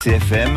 CFM,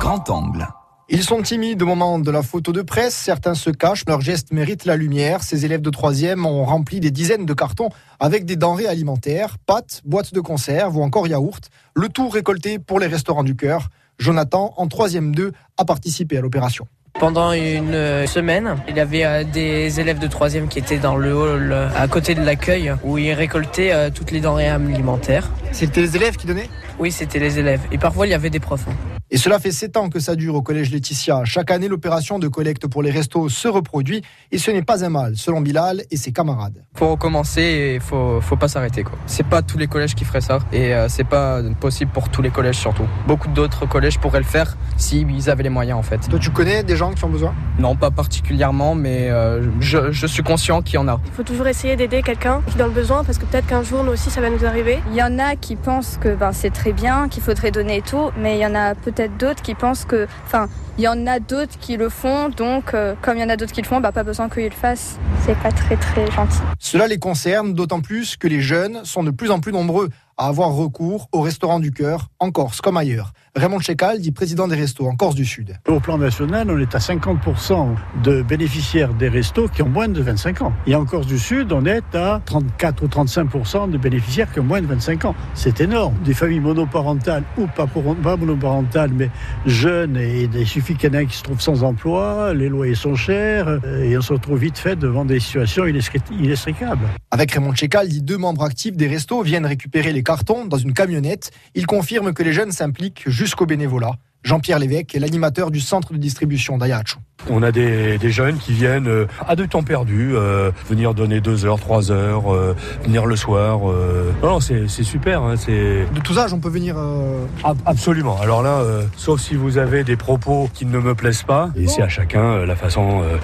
grand angle. Ils sont timides au moment de la photo de presse, certains se cachent, leurs gestes méritent la lumière. Ces élèves de 3e ont rempli des dizaines de cartons avec des denrées alimentaires, pâtes, boîtes de conserve ou encore yaourts, le tout récolté pour les restaurants du cœur. Jonathan, en 3e 2, a participé à l'opération. Pendant une euh, semaine, il y avait euh, des élèves de 3e qui étaient dans le hall euh, à côté de l'accueil où ils récoltaient toutes les denrées alimentaires. C'était les élèves qui donnaient? Oui, c'était les élèves. Et parfois, il y avait des profs. hein. Et cela fait 7 ans que ça dure au collège Laetitia. Chaque année, l'opération de collecte pour les restos se reproduit et ce n'est pas un mal, selon Bilal et ses camarades. Faut recommencer et faut, faut pas s'arrêter quoi. C'est pas tous les collèges qui feraient ça et euh, c'est pas possible pour tous les collèges surtout. Beaucoup d'autres collèges pourraient le faire si ils avaient les moyens en fait. Toi, tu connais des gens qui ont besoin? Non, pas particulièrement, mais euh, je, je suis conscient qu'il y en a. Il faut toujours essayer d'aider quelqu'un qui est dans le besoin parce que peut-être qu'un jour nous aussi ça va nous arriver. Il y en a qui pensent que ben, c'est très bien, qu'il faudrait donner et tout, mais il y en a peut-être d'autres qui pensent que, enfin, il y en a d'autres qui le font, donc euh, comme il y en a d'autres qui le font, bah, pas besoin qu'ils le fassent. C'est pas très très gentil. Cela les concerne d'autant plus que les jeunes sont de plus en plus nombreux à avoir recours au restaurant du cœur, en Corse comme ailleurs. Raymond Checal dit président des restos en Corse du Sud. Au plan national, on est à 50% de bénéficiaires des restos qui ont moins de 25 ans. Et en Corse du Sud, on est à 34 ou 35% de bénéficiaires qui ont moins de 25 ans. C'est énorme. Des familles monoparentales ou pas, pour- pas monoparentales, mais jeunes, et il suffit qu'il y en ait qui se trouve sans emploi, les loyers sont chers, euh, et on se retrouve vite fait devant des situations inextri- inextricables. Avec Raymond Checal, dit deux membres actifs des restos viennent récupérer les cartons dans une camionnette. Il confirme que les jeunes s'impliquent jusqu'au bénévolat. Jean-Pierre Lévesque est l'animateur du centre de distribution d'Ayacho. On a des, des jeunes qui viennent euh, à deux temps perdus, euh, venir donner deux heures, trois heures, euh, venir le soir. euh. Non, non, c'est c'est super. hein, c'est De tous âges, on peut venir. euh, ab- absolument. Alors là, euh, sauf si vous avez des propos qui ne me plaisent pas, et c'est à chacun euh, la façon euh,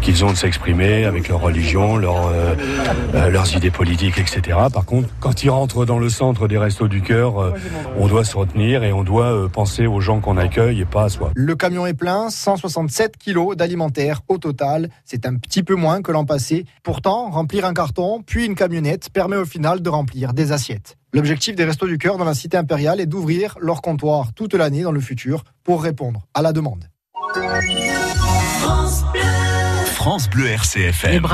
qu'ils ont de s'exprimer avec leur religion, leur, leurs idées politiques, etc. Par contre, quand ils rentrent dans le centre des restos du cœur, euh, on doit se retenir et on doit euh, penser aux gens qu'on accueille et pas à soi. Le camion est plein, 167 kilos d'alimentaire au total. C'est un petit peu moins que l'an passé. Pourtant, remplir un carton, puis une camionnette, permet au final de remplir des assiettes. L'objectif des Restos du Cœur dans la cité impériale est d'ouvrir leur comptoir toute l'année dans le futur pour répondre à la demande. France Bleu RCFM.